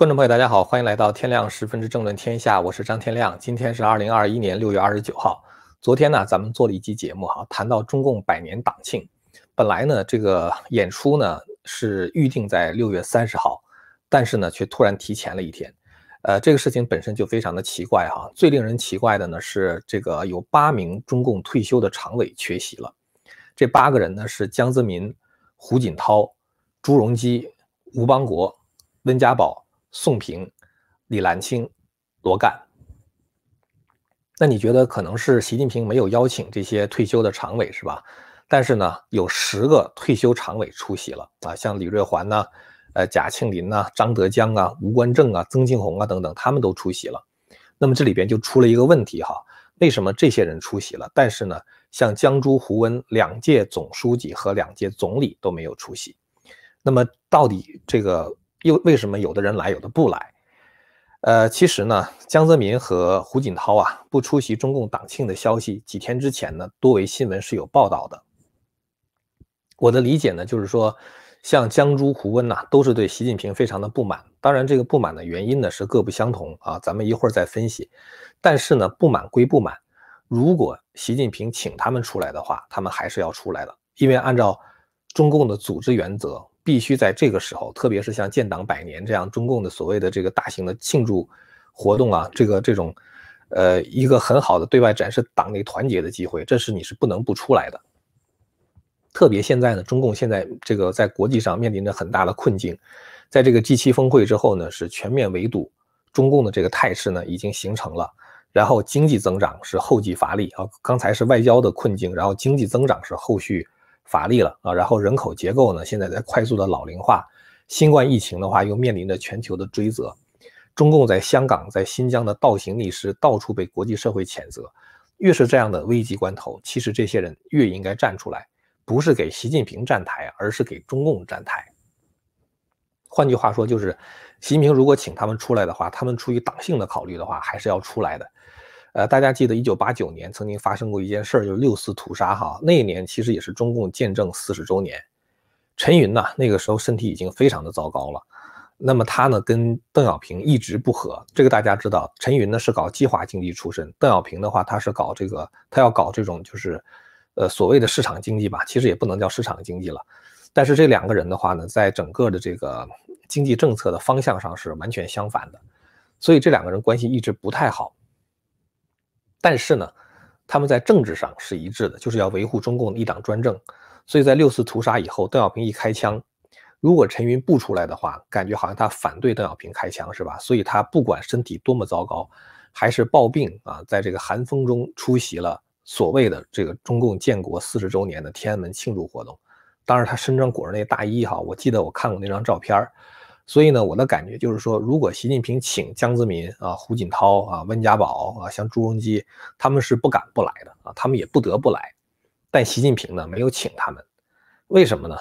观众朋友，大家好，欢迎来到天亮十分之政论天下，我是张天亮。今天是二零二一年六月二十九号。昨天呢，咱们做了一期节目哈，谈到中共百年党庆。本来呢，这个演出呢是预定在六月三十号，但是呢，却突然提前了一天。呃，这个事情本身就非常的奇怪哈。最令人奇怪的呢是，这个有八名中共退休的常委缺席了。这八个人呢是江泽民、胡锦涛、朱镕基、吴邦国、温家宝。宋平、李岚清、罗干，那你觉得可能是习近平没有邀请这些退休的常委是吧？但是呢，有十个退休常委出席了啊，像李瑞环呢、呃贾庆林呐、张德江啊、吴官正啊、曾庆红啊等等，他们都出席了。那么这里边就出了一个问题哈，为什么这些人出席了，但是呢，像江朱胡温两届总书记和两届总理都没有出席？那么到底这个？又为什么有的人来，有的不来？呃，其实呢，江泽民和胡锦涛啊不出席中共党庆的消息，几天之前呢，多维新闻是有报道的。我的理解呢，就是说，像江朱胡温呐，都是对习近平非常的不满。当然，这个不满的原因呢是各不相同啊，咱们一会儿再分析。但是呢，不满归不满，如果习近平请他们出来的话，他们还是要出来的，因为按照中共的组织原则。必须在这个时候，特别是像建党百年这样中共的所谓的这个大型的庆祝活动啊，这个这种，呃，一个很好的对外展示党内团结的机会，这是你是不能不出来的。特别现在呢，中共现在这个在国际上面临着很大的困境，在这个 G7 峰会之后呢，是全面围堵，中共的这个态势呢已经形成了，然后经济增长是后继乏力啊，刚才是外交的困境，然后经济增长是后续。乏力了啊，然后人口结构呢，现在在快速的老龄化，新冠疫情的话又面临着全球的追责，中共在香港、在新疆的倒行逆施到处被国际社会谴责，越是这样的危急关头，其实这些人越应该站出来，不是给习近平站台，而是给中共站台。换句话说，就是习近平如果请他们出来的话，他们出于党性的考虑的话，还是要出来的。呃，大家记得一九八九年曾经发生过一件事儿，就是六四屠杀哈。那一年其实也是中共建政四十周年。陈云呢，那个时候身体已经非常的糟糕了。那么他呢，跟邓小平一直不和。这个大家知道，陈云呢是搞计划经济出身，邓小平的话他是搞这个，他要搞这种就是，呃，所谓的市场经济吧，其实也不能叫市场经济了。但是这两个人的话呢，在整个的这个经济政策的方向上是完全相反的，所以这两个人关系一直不太好。但是呢，他们在政治上是一致的，就是要维护中共的一党专政。所以在六四屠杀以后，邓小平一开枪，如果陈云不出来的话，感觉好像他反对邓小平开枪是吧？所以他不管身体多么糟糕，还是抱病啊，在这个寒风中出席了所谓的这个中共建国四十周年的天安门庆祝活动。当然，他身上裹着那大衣哈，我记得我看过那张照片儿。所以呢，我的感觉就是说，如果习近平请江泽民啊、胡锦涛啊、温家宝啊，像朱镕基，他们是不敢不来的啊，他们也不得不来。但习近平呢，没有请他们，为什么呢？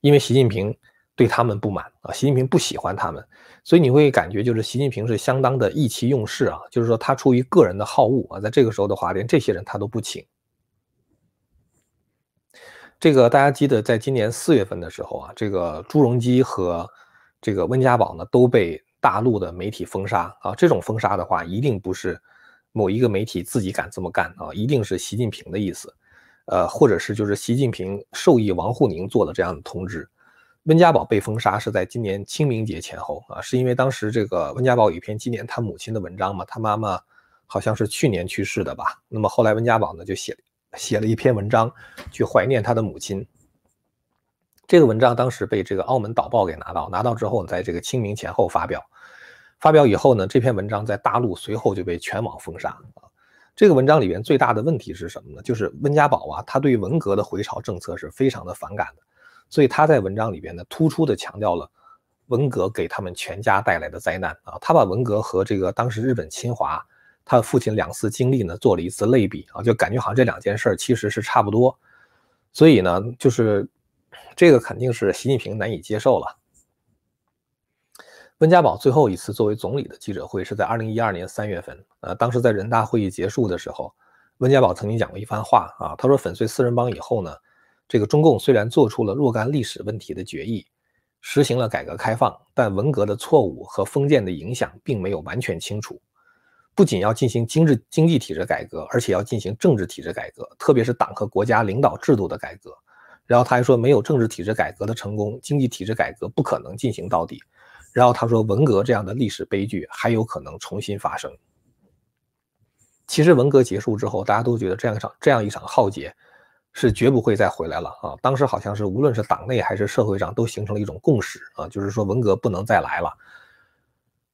因为习近平对他们不满啊，习近平不喜欢他们，所以你会感觉就是习近平是相当的意气用事啊，就是说他出于个人的好恶啊，在这个时候的话，连这些人他都不请。这个大家记得，在今年四月份的时候啊，这个朱镕基和这个温家宝呢都被大陆的媒体封杀啊！这种封杀的话，一定不是某一个媒体自己敢这么干啊，一定是习近平的意思，呃，或者是就是习近平授意王沪宁做的这样的通知。温家宝被封杀是在今年清明节前后啊，是因为当时这个温家宝有一篇纪念他母亲的文章嘛，他妈妈好像是去年去世的吧？那么后来温家宝呢就写写了一篇文章去怀念他的母亲。这个文章当时被这个澳门导报给拿到，拿到之后，在这个清明前后发表，发表以后呢，这篇文章在大陆随后就被全网封杀啊。这个文章里边最大的问题是什么呢？就是温家宝啊，他对文革的回潮政策是非常的反感的，所以他在文章里边呢，突出的强调了文革给他们全家带来的灾难啊。他把文革和这个当时日本侵华，他父亲两次经历呢，做了一次类比啊，就感觉好像这两件事其实是差不多，所以呢，就是。这个肯定是习近平难以接受了。温家宝最后一次作为总理的记者会是在二零一二年三月份，呃，当时在人大会议结束的时候，温家宝曾经讲过一番话啊，他说粉碎四人帮以后呢，这个中共虽然做出了若干历史问题的决议，实行了改革开放，但文革的错误和封建的影响并没有完全清除。不仅要进行经济经济体制改革，而且要进行政治体制改革，特别是党和国家领导制度的改革。然后他还说，没有政治体制改革的成功，经济体制改革不可能进行到底。然后他说，文革这样的历史悲剧还有可能重新发生。其实文革结束之后，大家都觉得这样一场这样一场浩劫。是绝不会再回来了啊！当时好像是无论是党内还是社会上都形成了一种共识啊，就是说文革不能再来了。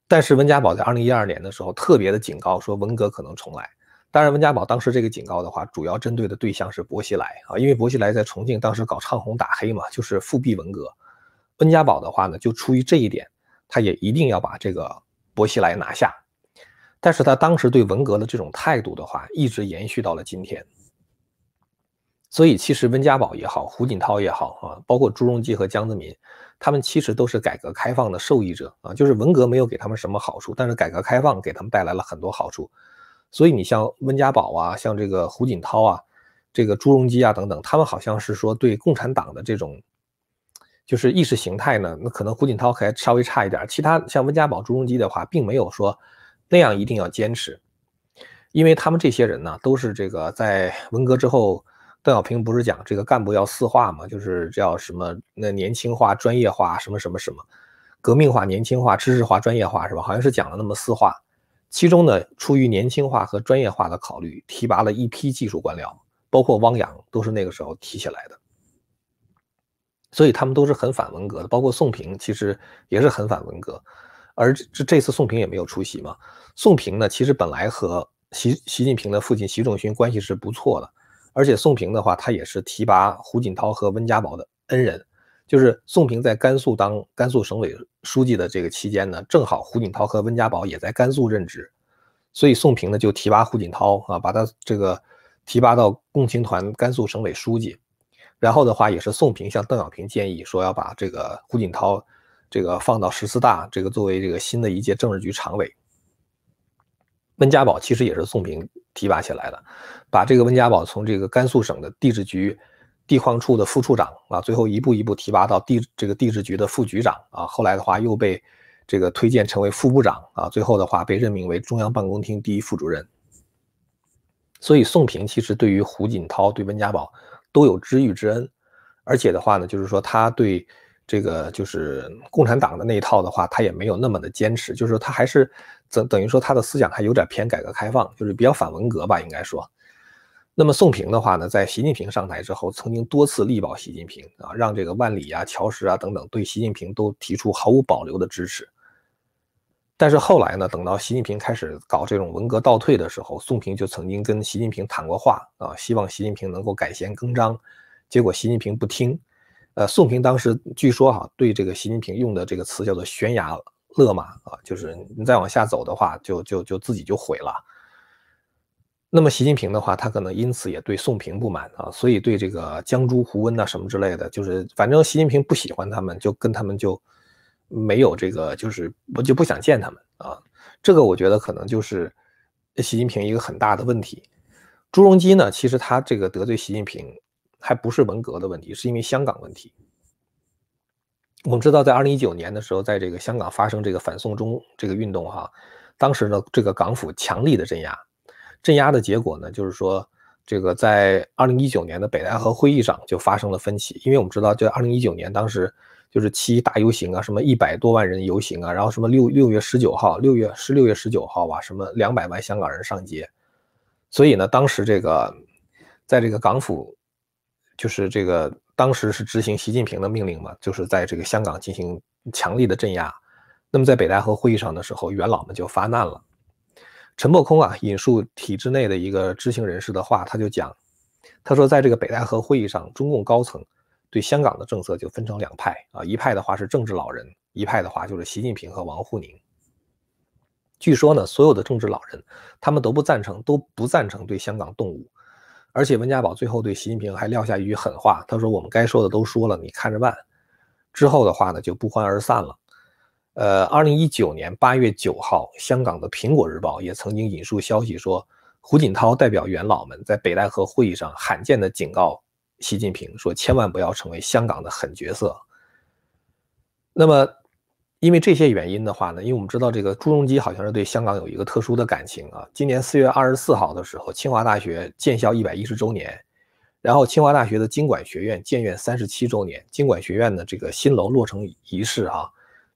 但是温家宝在二零一二年的时候特别的警告说文革可能重来。当然，温家宝当时这个警告的话，主要针对的对象是薄熙来啊，因为薄熙来在重庆当时搞唱红打黑嘛，就是复辟文革。温家宝的话呢，就出于这一点，他也一定要把这个薄熙来拿下。但是他当时对文革的这种态度的话，一直延续到了今天。所以，其实温家宝也好，胡锦涛也好啊，包括朱镕基和江泽民，他们其实都是改革开放的受益者啊。就是文革没有给他们什么好处，但是改革开放给他们带来了很多好处。所以，你像温家宝啊，像这个胡锦涛啊，这个朱镕基啊等等，他们好像是说对共产党的这种就是意识形态呢，那可能胡锦涛还稍微差一点。其他像温家宝、朱镕基的话，并没有说那样一定要坚持，因为他们这些人呢，都是这个在文革之后。邓小平不是讲这个干部要四化吗？就是叫什么那年轻化、专业化，什么什么什么，革命化、年轻化、知识化、专业化，是吧？好像是讲了那么四化。其中呢，出于年轻化和专业化的考虑，提拔了一批技术官僚，包括汪洋都是那个时候提起来的。所以他们都是很反文革的，包括宋平其实也是很反文革。而这这次宋平也没有出席嘛。宋平呢，其实本来和习习近平的父亲习仲勋关系是不错的。而且宋平的话，他也是提拔胡锦涛和温家宝的恩人。就是宋平在甘肃当甘肃省委书记的这个期间呢，正好胡锦涛和温家宝也在甘肃任职，所以宋平呢就提拔胡锦涛啊，把他这个提拔到共青团甘肃省委书记。然后的话，也是宋平向邓小平建议说要把这个胡锦涛这个放到十四大，这个作为这个新的一届政治局常委。温家宝其实也是宋平提拔起来的。把这个温家宝从这个甘肃省的地质局地矿处的副处长啊，最后一步一步提拔到地这个地质局的副局长啊，后来的话又被这个推荐成为副部长啊，最后的话被任命为中央办公厅第一副主任。所以宋平其实对于胡锦涛、对温家宝都有知遇之恩，而且的话呢，就是说他对这个就是共产党的那一套的话，他也没有那么的坚持，就是说他还是等等于说他的思想还有点偏改革开放，就是比较反文革吧，应该说。那么宋平的话呢，在习近平上台之后，曾经多次力保习近平啊，让这个万里啊、乔石啊等等对习近平都提出毫无保留的支持。但是后来呢，等到习近平开始搞这种文革倒退的时候，宋平就曾经跟习近平谈过话啊，希望习近平能够改弦更张。结果习近平不听。呃，宋平当时据说哈，对这个习近平用的这个词叫做悬崖勒马啊，就是你再往下走的话，就就就自己就毁了。那么习近平的话，他可能因此也对宋平不满啊，所以对这个江朱胡温呐什么之类的，就是反正习近平不喜欢他们，就跟他们就没有这个，就是我就不想见他们啊。这个我觉得可能就是习近平一个很大的问题。朱镕基呢，其实他这个得罪习近平还不是文革的问题，是因为香港问题。我们知道，在二零一九年的时候，在这个香港发生这个反送中这个运动哈，当时呢，这个港府强力的镇压。镇压的结果呢，就是说，这个在二零一九年的北戴河会议上就发生了分歧，因为我们知道，就二零一九年当时就是七一大游行啊，什么一百多万人游行啊，然后什么六六月十九号，六月十六月十九号吧，什么两百万香港人上街，所以呢，当时这个在这个港府，就是这个当时是执行习近平的命令嘛，就是在这个香港进行强力的镇压，那么在北戴河会议上的时候，元老们就发难了。陈伯空啊，引述体制内的一个知情人士的话，他就讲，他说，在这个北戴河会议上，中共高层对香港的政策就分成两派啊，一派的话是政治老人，一派的话就是习近平和王沪宁。据说呢，所有的政治老人他们都不赞成，都不赞成对香港动武，而且温家宝最后对习近平还撂下一句狠话，他说：“我们该说的都说了，你看着办。”之后的话呢，就不欢而散了。呃，二零一九年八月九号，香港的《苹果日报》也曾经引述消息说，胡锦涛代表元老们在北戴河会议上罕见的警告习近平说，千万不要成为香港的狠角色。那么，因为这些原因的话呢，因为我们知道这个朱镕基好像是对香港有一个特殊的感情啊。今年四月二十四号的时候，清华大学建校一百一十周年，然后清华大学的经管学院建院三十七周年，经管学院的这个新楼落成仪式啊，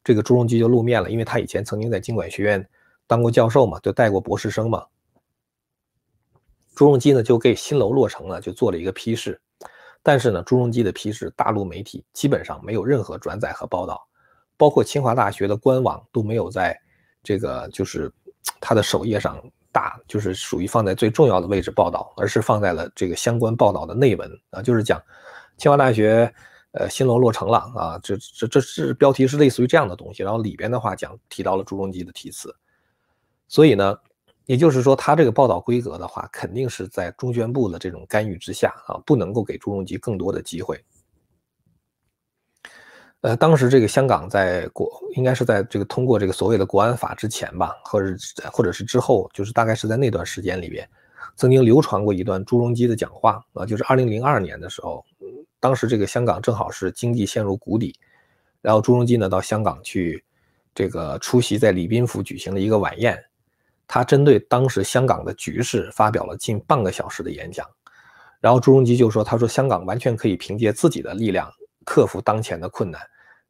这个朱镕基就露面了，因为他以前曾经在经管学院当过教授嘛，就带过博士生嘛。朱镕基呢就给新楼落成了就做了一个批示。但是呢，朱镕基的批示，大陆媒体基本上没有任何转载和报道，包括清华大学的官网都没有在这个就是它的首页上大，就是属于放在最重要的位置报道，而是放在了这个相关报道的内文啊，就是讲清华大学呃新楼落成了啊，这这这是标题是类似于这样的东西，然后里边的话讲提到了朱镕基的题词，所以呢。也就是说，他这个报道规格的话，肯定是在中宣部的这种干预之下啊，不能够给朱镕基更多的机会。呃，当时这个香港在国，应该是在这个通过这个所谓的国安法之前吧，或者或者是之后，就是大概是在那段时间里边，曾经流传过一段朱镕基的讲话啊，就是二零零二年的时候，当时这个香港正好是经济陷入谷底，然后朱镕基呢到香港去，这个出席在礼宾府举行的一个晚宴。他针对当时香港的局势发表了近半个小时的演讲，然后朱镕基就说：“他说香港完全可以凭借自己的力量克服当前的困难，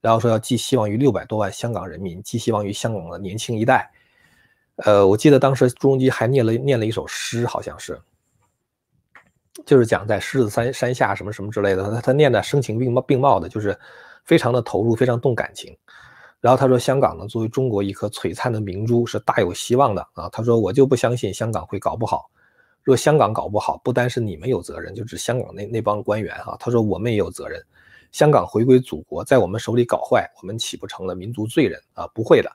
然后说要寄希望于六百多万香港人民，寄希望于香港的年轻一代。”呃，我记得当时朱镕基还念了念了一首诗，好像是，就是讲在狮子山山下什么什么之类的，他他念的声情并茂并茂的，就是非常的投入，非常动感情。然后他说：“香港呢，作为中国一颗璀璨的明珠，是大有希望的啊。”他说：“我就不相信香港会搞不好。若香港搞不好，不单是你们有责任，就指香港那那帮官员啊。他说我们也有责任。香港回归祖国，在我们手里搞坏，我们岂不成了民族罪人啊？不会的。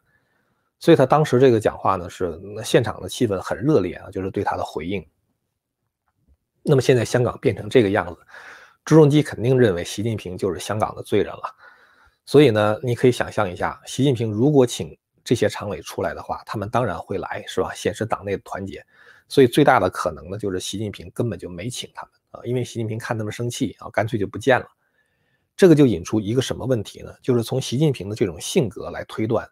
所以他当时这个讲话呢，是现场的气氛很热烈啊，就是对他的回应。那么现在香港变成这个样子，朱镕基肯定认为习近平就是香港的罪人了。”所以呢，你可以想象一下，习近平如果请这些常委出来的话，他们当然会来，是吧？显示党内的团结。所以最大的可能呢，就是习近平根本就没请他们啊，因为习近平看他们生气啊，干脆就不见了。这个就引出一个什么问题呢？就是从习近平的这种性格来推断，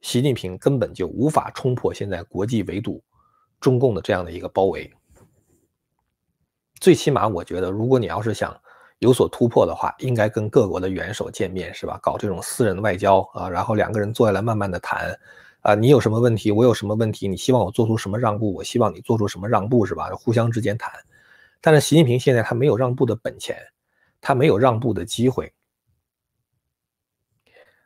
习近平根本就无法冲破现在国际围堵中共的这样的一个包围。最起码，我觉得，如果你要是想。有所突破的话，应该跟各国的元首见面，是吧？搞这种私人外交啊，然后两个人坐下来慢慢的谈，啊，你有什么问题，我有什么问题，你希望我做出什么让步，我希望你做出什么让步，是吧？互相之间谈。但是习近平现在他没有让步的本钱，他没有让步的机会。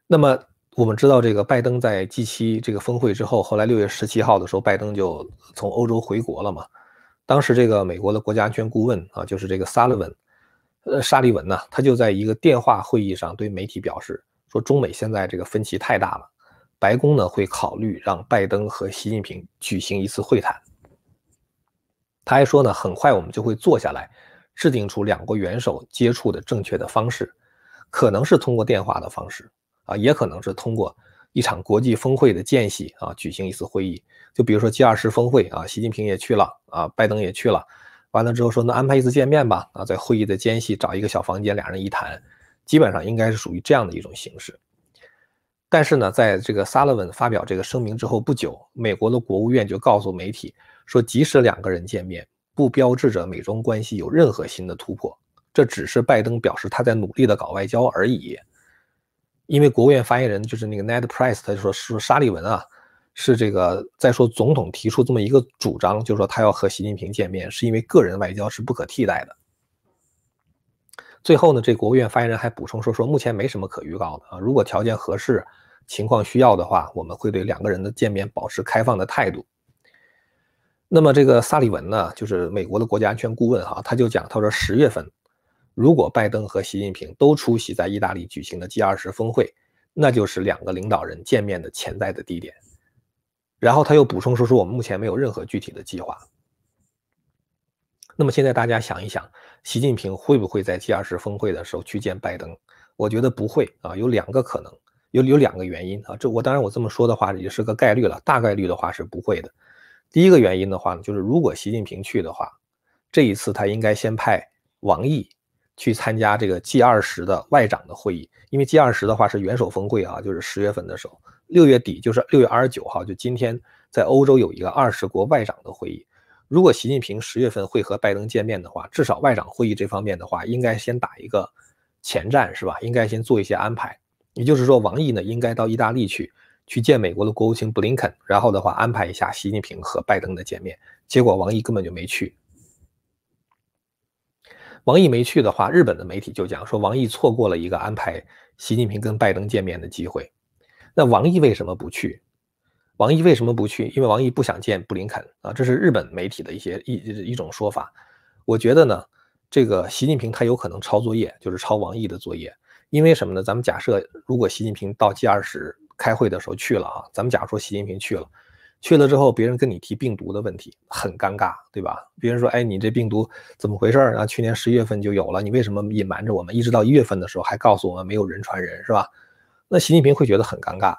那么我们知道，这个拜登在 G7 这个峰会之后，后来六月十七号的时候，拜登就从欧洲回国了嘛。当时这个美国的国家安全顾问啊，就是这个萨利文。呃，沙利文呢，他就在一个电话会议上对媒体表示说，中美现在这个分歧太大了，白宫呢会考虑让拜登和习近平举行一次会谈。他还说呢，很快我们就会坐下来，制定出两国元首接触的正确的方式，可能是通过电话的方式啊，也可能是通过一场国际峰会的间隙啊，举行一次会议。就比如说 G20 峰会啊，习近平也去了啊，拜登也去了。完了之后说，那安排一次见面吧。啊，在会议的间隙找一个小房间，俩人一谈，基本上应该是属于这样的一种形式。但是呢，在这个萨勒文发表这个声明之后不久，美国的国务院就告诉媒体说，即使两个人见面，不标志着美中关系有任何新的突破，这只是拜登表示他在努力的搞外交而已。因为国务院发言人就是那个 Ned Price，他就说是沙利文啊。是这个在说，总统提出这么一个主张，就是说他要和习近平见面，是因为个人外交是不可替代的。最后呢，这国务院发言人还补充说，说目前没什么可预告的啊，如果条件合适、情况需要的话，我们会对两个人的见面保持开放的态度。那么这个萨利文呢，就是美国的国家安全顾问哈，他就讲，他说十月份，如果拜登和习近平都出席在意大利举行的 G20 峰会，那就是两个领导人见面的潜在的地点。然后他又补充说：“说我们目前没有任何具体的计划。”那么现在大家想一想，习近平会不会在 G20 峰会的时候去见拜登？我觉得不会啊，有两个可能，有有两个原因啊。这我当然我这么说的话也是个概率了，大概率的话是不会的。第一个原因的话呢，就是如果习近平去的话，这一次他应该先派王毅去参加这个 G 二十的外长的会议，因为 G 二十的话是元首峰会啊，就是十月份的时候，六月底就是六月二十九号，就今天在欧洲有一个二十国外长的会议。如果习近平十月份会和拜登见面的话，至少外长会议这方面的话，应该先打一个前站，是吧？应该先做一些安排。也就是说，王毅呢应该到意大利去，去见美国的国务卿布林肯，然后的话安排一下习近平和拜登的见面。结果王毅根本就没去。王毅没去的话，日本的媒体就讲说王毅错过了一个安排习近平跟拜登见面的机会。那王毅为什么不去？王毅为什么不去？因为王毅不想见布林肯啊，这是日本媒体的一些一一种说法。我觉得呢，这个习近平他有可能抄作业，就是抄王毅的作业。因为什么呢？咱们假设如果习近平到 G 二十开会的时候去了啊，咱们假如说习近平去了。去了之后，别人跟你提病毒的问题，很尴尬，对吧？别人说：“哎，你这病毒怎么回事儿啊？去年十一月份就有了，你为什么隐瞒着我们？一直到一月份的时候还告诉我们没有人传人，是吧？”那习近平会觉得很尴尬。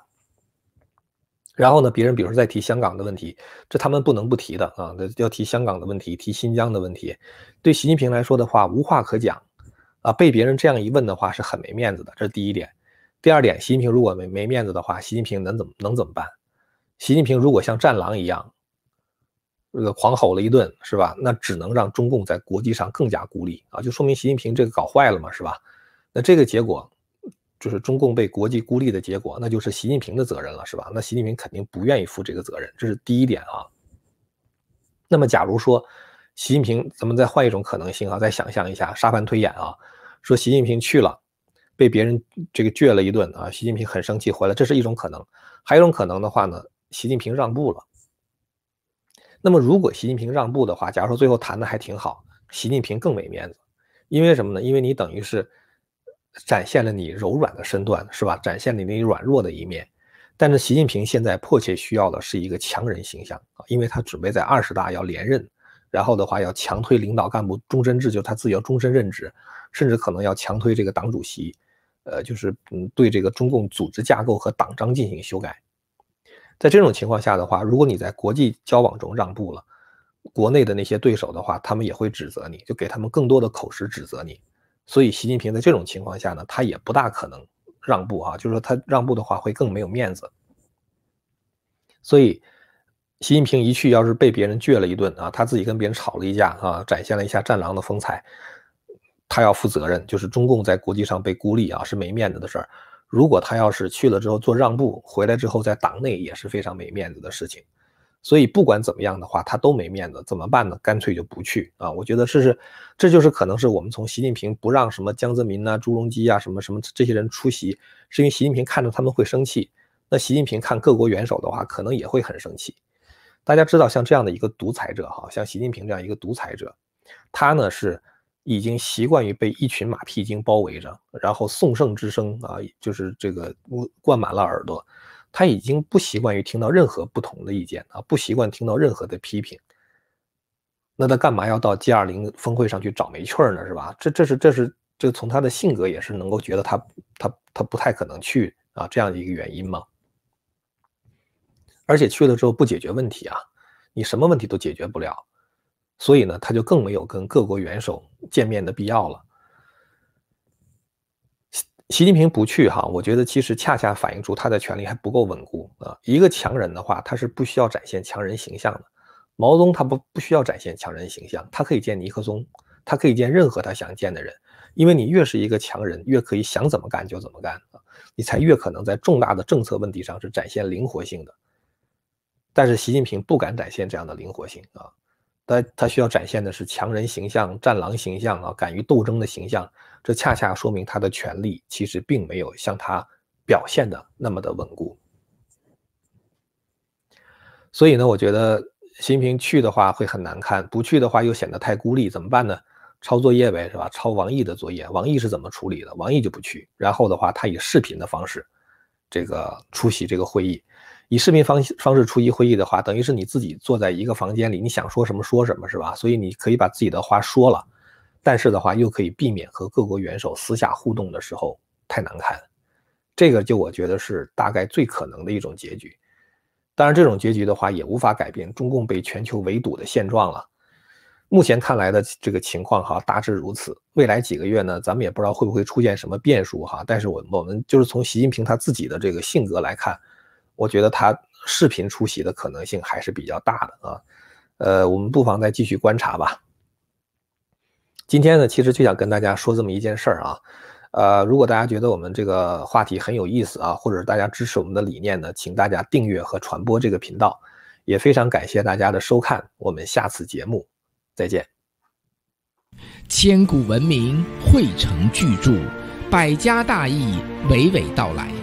然后呢，别人比如说在提香港的问题，这他们不能不提的啊，要提香港的问题，提新疆的问题，对习近平来说的话无话可讲啊。被别人这样一问的话是很没面子的，这是第一点。第二点，习近平如果没没面子的话，习近平能怎么能怎么办？习近平如果像战狼一样，这个狂吼了一顿，是吧？那只能让中共在国际上更加孤立啊，就说明习近平这个搞坏了嘛，是吧？那这个结果就是中共被国际孤立的结果，那就是习近平的责任了，是吧？那习近平肯定不愿意负这个责任，这是第一点啊。那么，假如说习近平，咱们再换一种可能性啊，再想象一下，沙盘推演啊，说习近平去了，被别人这个倔了一顿啊，习近平很生气回来，这是一种可能。还有一种可能的话呢？习近平让步了。那么，如果习近平让步的话，假如说最后谈的还挺好，习近平更没面子，因为什么呢？因为你等于是展现了你柔软的身段，是吧？展现了你软弱的一面。但是，习近平现在迫切需要的是一个强人形象啊，因为他准备在二十大要连任，然后的话要强推领导干部终身制，就是他自己要终身任职，甚至可能要强推这个党主席，呃，就是嗯，对这个中共组织架构和党章进行修改。在这种情况下的话，如果你在国际交往中让步了，国内的那些对手的话，他们也会指责你，就给他们更多的口实指责你。所以，习近平在这种情况下呢，他也不大可能让步啊，就是说他让步的话会更没有面子。所以，习近平一去，要是被别人倔了一顿啊，他自己跟别人吵了一架啊，展现了一下战狼的风采，他要负责任，就是中共在国际上被孤立啊，是没面子的事儿。如果他要是去了之后做让步，回来之后在党内也是非常没面子的事情，所以不管怎么样的话，他都没面子，怎么办呢？干脆就不去啊！我觉得这是，这就是可能是我们从习近平不让什么江泽民呐、朱镕基啊、什么什么这些人出席，是因为习近平看着他们会生气。那习近平看各国元首的话，可能也会很生气。大家知道，像这样的一个独裁者，哈，像习近平这样一个独裁者，他呢是。已经习惯于被一群马屁精包围着，然后颂圣之声啊，就是这个灌满了耳朵。他已经不习惯于听到任何不同的意见啊，不习惯听到任何的批评。那他干嘛要到 G20 峰会上去找没趣儿呢？是吧？这这是这是这从他的性格也是能够觉得他他他不太可能去啊这样的一个原因嘛。而且去了之后不解决问题啊，你什么问题都解决不了。所以呢，他就更没有跟各国元首见面的必要了。习习近平不去哈，我觉得其实恰恰反映出他的权力还不够稳固啊。一个强人的话，他是不需要展现强人形象的。毛泽东他不不需要展现强人形象，他可以见尼克松，他可以见任何他想见的人。因为你越是一个强人，越可以想怎么干就怎么干啊，你才越可能在重大的政策问题上是展现灵活性的。但是习近平不敢展现这样的灵活性啊。他他需要展现的是强人形象、战狼形象啊，敢于斗争的形象。这恰恰说明他的权力其实并没有像他表现的那么的稳固。所以呢，我觉得习近平去的话会很难看，不去的话又显得太孤立，怎么办呢？抄作业呗，是吧？抄王毅的作业。王毅是怎么处理的？王毅就不去，然后的话，他以视频的方式，这个出席这个会议。以视频方方式出席会议的话，等于是你自己坐在一个房间里，你想说什么说什么，是吧？所以你可以把自己的话说了，但是的话又可以避免和各国元首私下互动的时候太难看。这个就我觉得是大概最可能的一种结局。当然，这种结局的话也无法改变中共被全球围堵的现状了。目前看来的这个情况哈，大致如此。未来几个月呢，咱们也不知道会不会出现什么变数哈。但是我我们就是从习近平他自己的这个性格来看，我觉得他视频出席的可能性还是比较大的啊。呃，我们不妨再继续观察吧。今天呢，其实就想跟大家说这么一件事儿啊。呃，如果大家觉得我们这个话题很有意思啊，或者大家支持我们的理念呢，请大家订阅和传播这个频道。也非常感谢大家的收看，我们下次节目再见。千古文明汇成巨著，百家大义娓娓道来。